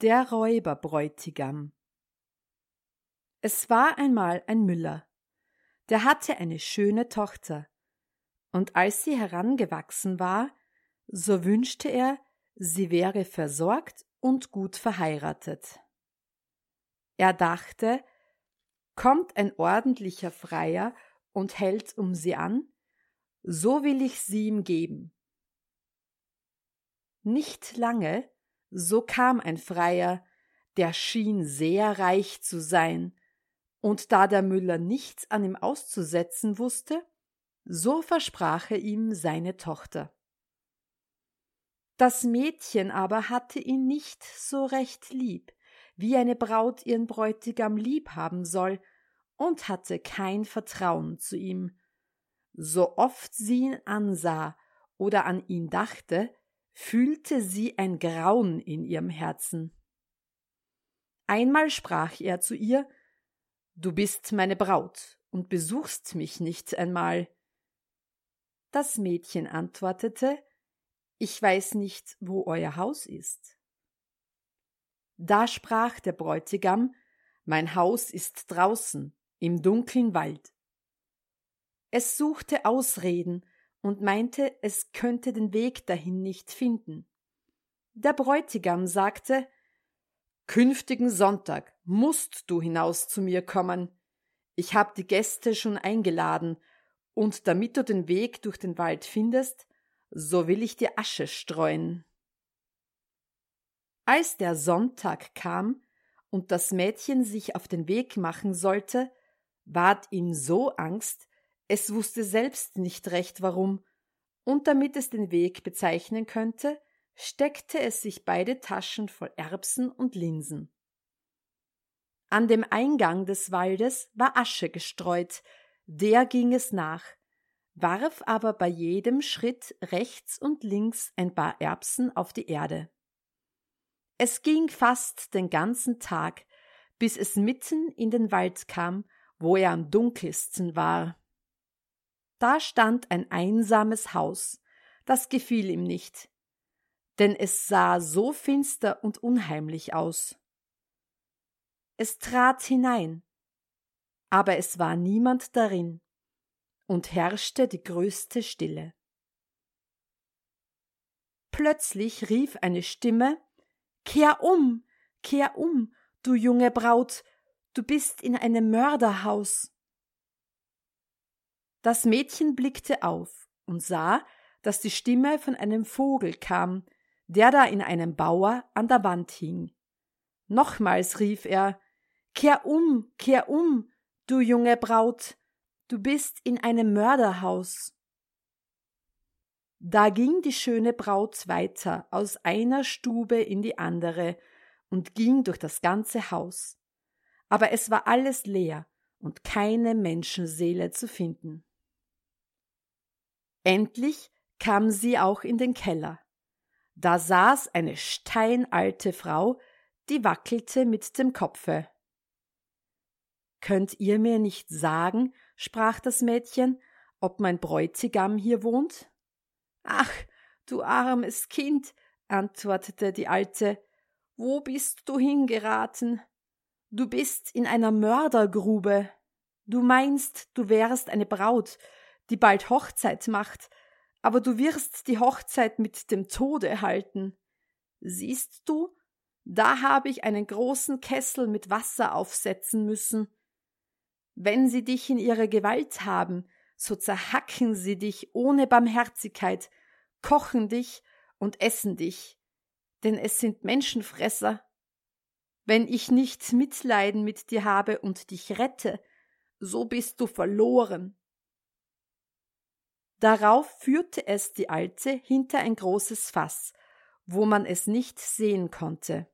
Der Räuberbräutigam Es war einmal ein Müller, der hatte eine schöne Tochter, und als sie herangewachsen war, so wünschte er, sie wäre versorgt und gut verheiratet. Er dachte, kommt ein ordentlicher Freier und hält um sie an, so will ich sie ihm geben. Nicht lange so kam ein Freier, der schien sehr reich zu sein, und da der Müller nichts an ihm auszusetzen wusste, so versprach er ihm seine Tochter. Das Mädchen aber hatte ihn nicht so recht lieb, wie eine Braut ihren Bräutigam lieb haben soll, und hatte kein Vertrauen zu ihm. So oft sie ihn ansah oder an ihn dachte, fühlte sie ein Grauen in ihrem Herzen. Einmal sprach er zu ihr Du bist meine Braut und besuchst mich nicht einmal. Das Mädchen antwortete Ich weiß nicht, wo euer Haus ist. Da sprach der Bräutigam Mein Haus ist draußen, im dunklen Wald. Es suchte Ausreden, und meinte, es könnte den Weg dahin nicht finden. Der Bräutigam sagte Künftigen Sonntag musst du hinaus zu mir kommen. Ich hab die Gäste schon eingeladen, und damit du den Weg durch den Wald findest, so will ich dir Asche streuen. Als der Sonntag kam und das Mädchen sich auf den Weg machen sollte, ward ihm so Angst, es wusste selbst nicht recht warum, und damit es den Weg bezeichnen könnte, steckte es sich beide Taschen voll Erbsen und Linsen. An dem Eingang des Waldes war Asche gestreut, der ging es nach, warf aber bei jedem Schritt rechts und links ein paar Erbsen auf die Erde. Es ging fast den ganzen Tag, bis es mitten in den Wald kam, wo er am dunkelsten war. Da stand ein einsames Haus, das gefiel ihm nicht, denn es sah so finster und unheimlich aus. Es trat hinein, aber es war niemand darin, und herrschte die größte Stille. Plötzlich rief eine Stimme Kehr um, kehr um, du junge Braut, du bist in einem Mörderhaus. Das Mädchen blickte auf und sah, dass die Stimme von einem Vogel kam, der da in einem Bauer an der Wand hing. Nochmals rief er Kehr um, kehr um, du junge Braut, du bist in einem Mörderhaus. Da ging die schöne Braut weiter aus einer Stube in die andere und ging durch das ganze Haus. Aber es war alles leer und keine Menschenseele zu finden. Endlich kam sie auch in den Keller. Da saß eine steinalte Frau, die wackelte mit dem Kopfe. Könnt ihr mir nicht sagen, sprach das Mädchen, ob mein Bräutigam hier wohnt? Ach, du armes Kind, antwortete die Alte, wo bist du hingeraten? Du bist in einer Mördergrube. Du meinst, du wärst eine Braut, die bald Hochzeit macht, aber du wirst die Hochzeit mit dem Tode halten. Siehst du, da habe ich einen großen Kessel mit Wasser aufsetzen müssen. Wenn sie dich in ihre Gewalt haben, so zerhacken sie dich ohne Barmherzigkeit, kochen dich und essen dich, denn es sind Menschenfresser. Wenn ich nicht Mitleiden mit dir habe und dich rette, so bist du verloren. Darauf führte es die Alte hinter ein großes Fass, wo man es nicht sehen konnte.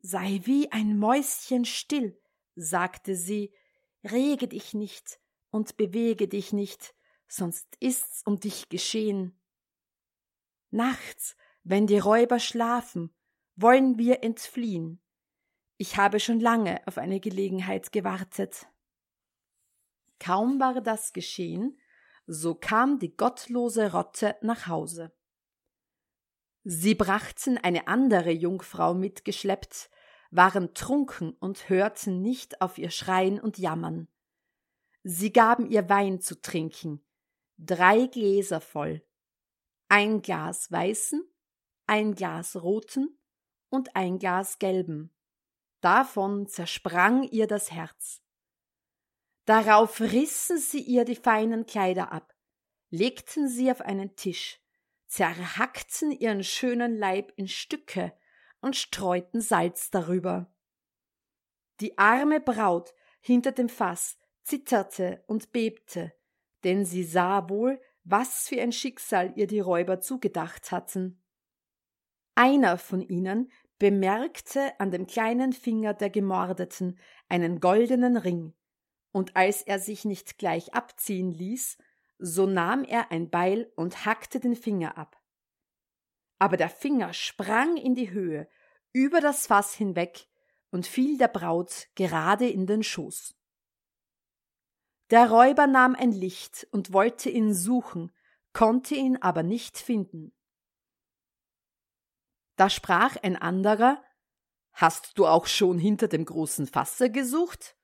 Sei wie ein Mäuschen still, sagte sie, rege dich nicht und bewege dich nicht, sonst ist's um dich geschehen. Nachts, wenn die Räuber schlafen, wollen wir entfliehen. Ich habe schon lange auf eine Gelegenheit gewartet. Kaum war das geschehen, so kam die gottlose Rotte nach Hause. Sie brachten eine andere Jungfrau mitgeschleppt, waren trunken und hörten nicht auf ihr Schreien und Jammern. Sie gaben ihr Wein zu trinken, drei Gläser voll, ein Glas weißen, ein Glas roten und ein Glas gelben. Davon zersprang ihr das Herz. Darauf rissen sie ihr die feinen Kleider ab, legten sie auf einen Tisch, zerhackten ihren schönen Leib in Stücke und streuten Salz darüber. Die arme Braut hinter dem Fass zitterte und bebte, denn sie sah wohl, was für ein Schicksal ihr die Räuber zugedacht hatten. Einer von ihnen bemerkte an dem kleinen Finger der Gemordeten einen goldenen Ring, und als er sich nicht gleich abziehen ließ, so nahm er ein Beil und hackte den Finger ab. Aber der Finger sprang in die Höhe, über das Fass hinweg und fiel der Braut gerade in den Schoß. Der Räuber nahm ein Licht und wollte ihn suchen, konnte ihn aber nicht finden. Da sprach ein anderer Hast du auch schon hinter dem großen Fasse gesucht?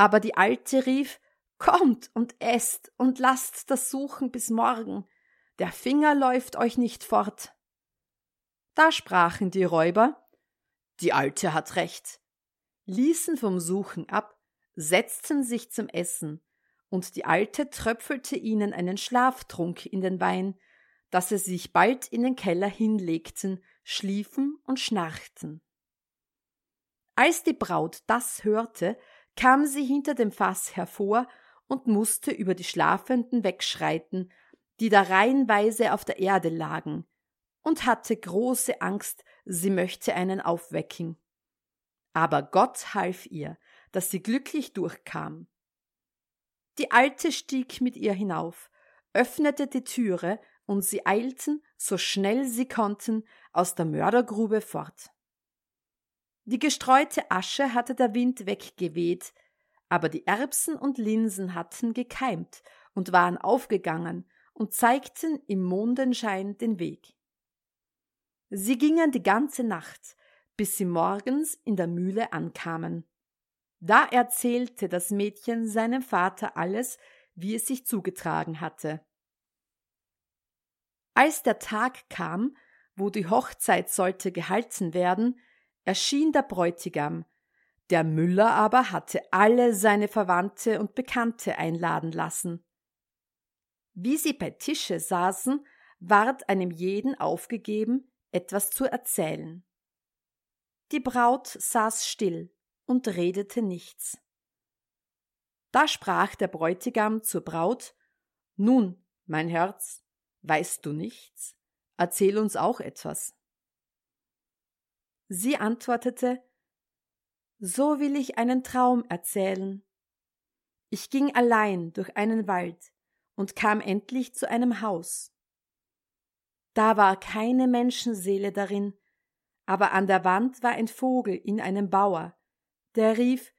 Aber die Alte rief Kommt und esst und lasst das Suchen bis morgen, der Finger läuft euch nicht fort. Da sprachen die Räuber, die Alte hat recht, ließen vom Suchen ab, setzten sich zum Essen, und die Alte tröpfelte ihnen einen Schlaftrunk in den Wein, dass sie sich bald in den Keller hinlegten, schliefen und schnarchten. Als die Braut das hörte, kam sie hinter dem Fass hervor und musste über die Schlafenden wegschreiten, die da reihenweise auf der Erde lagen, und hatte große Angst, sie möchte einen aufwecken. Aber Gott half ihr, dass sie glücklich durchkam. Die Alte stieg mit ihr hinauf, öffnete die Türe, und sie eilten, so schnell sie konnten, aus der Mördergrube fort. Die gestreute Asche hatte der Wind weggeweht, aber die Erbsen und Linsen hatten gekeimt und waren aufgegangen und zeigten im Mondenschein den Weg. Sie gingen die ganze Nacht, bis sie morgens in der Mühle ankamen. Da erzählte das Mädchen seinem Vater alles, wie es sich zugetragen hatte. Als der Tag kam, wo die Hochzeit sollte gehalten werden, erschien der Bräutigam, der Müller aber hatte alle seine Verwandte und Bekannte einladen lassen. Wie sie bei Tische saßen, ward einem jeden aufgegeben, etwas zu erzählen. Die Braut saß still und redete nichts. Da sprach der Bräutigam zur Braut Nun, mein Herz, weißt du nichts? Erzähl uns auch etwas. Sie antwortete so will ich einen Traum erzählen. Ich ging allein durch einen Wald und kam endlich zu einem Haus. Da war keine Menschenseele darin, aber an der Wand war ein Vogel in einem Bauer, der rief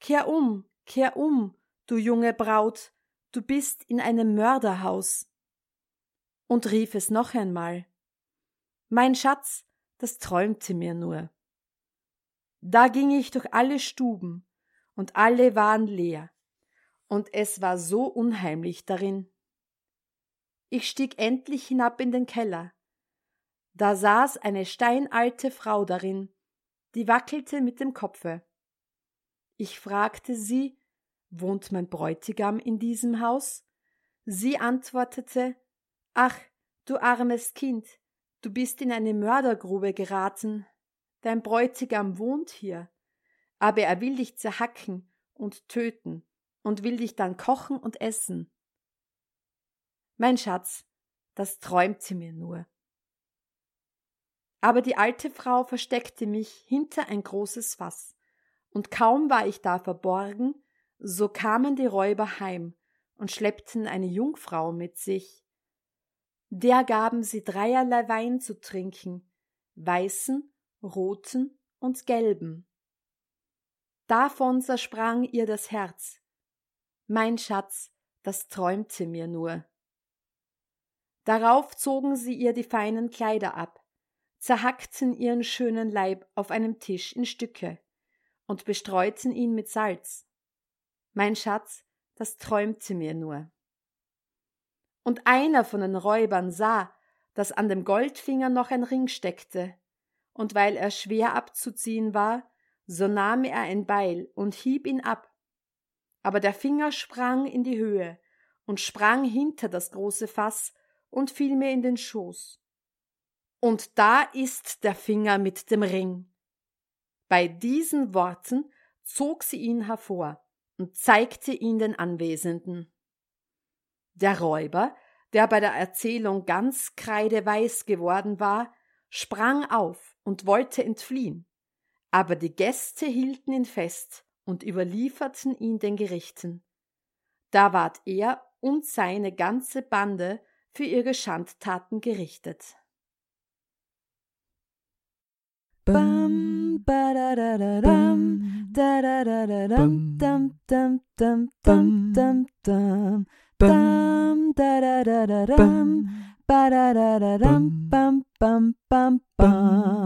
Kehr um, kehr um, du junge Braut, du bist in einem Mörderhaus. Und rief es noch einmal Mein Schatz, das träumte mir nur. Da ging ich durch alle Stuben, und alle waren leer, und es war so unheimlich darin. Ich stieg endlich hinab in den Keller. Da saß eine steinalte Frau darin, die wackelte mit dem Kopfe. Ich fragte sie, wohnt mein Bräutigam in diesem Haus? Sie antwortete, Ach, du armes Kind, du bist in eine Mördergrube geraten, Dein Bräutigam wohnt hier, aber er will dich zerhacken und töten und will dich dann kochen und essen. Mein Schatz, das träumt sie mir nur. Aber die alte Frau versteckte mich hinter ein großes Fass, und kaum war ich da verborgen, so kamen die Räuber heim und schleppten eine Jungfrau mit sich. Der gaben sie dreierlei Wein zu trinken, weißen, roten und gelben. Davon zersprang ihr das Herz. Mein Schatz, das träumte mir nur. Darauf zogen sie ihr die feinen Kleider ab, zerhackten ihren schönen Leib auf einem Tisch in Stücke und bestreuten ihn mit Salz. Mein Schatz, das träumte mir nur. Und einer von den Räubern sah, dass an dem Goldfinger noch ein Ring steckte, und weil er schwer abzuziehen war, so nahm er ein Beil und hieb ihn ab. Aber der Finger sprang in die Höhe und sprang hinter das große Fass und fiel mir in den Schoß. Und da ist der Finger mit dem Ring. Bei diesen Worten zog sie ihn hervor und zeigte ihn den Anwesenden. Der Räuber, der bei der Erzählung ganz kreideweiß geworden war, sprang auf und wollte entfliehen, aber die Gäste hielten ihn fest und überlieferten ihn den Gerichten. Da ward er und seine ganze Bande für ihre Schandtaten gerichtet. Bam, ba da da da dam, da da da da dam, dam dam dam dam dam dam, dam da da da da dam, ba da da da dam, bam bam bam bam.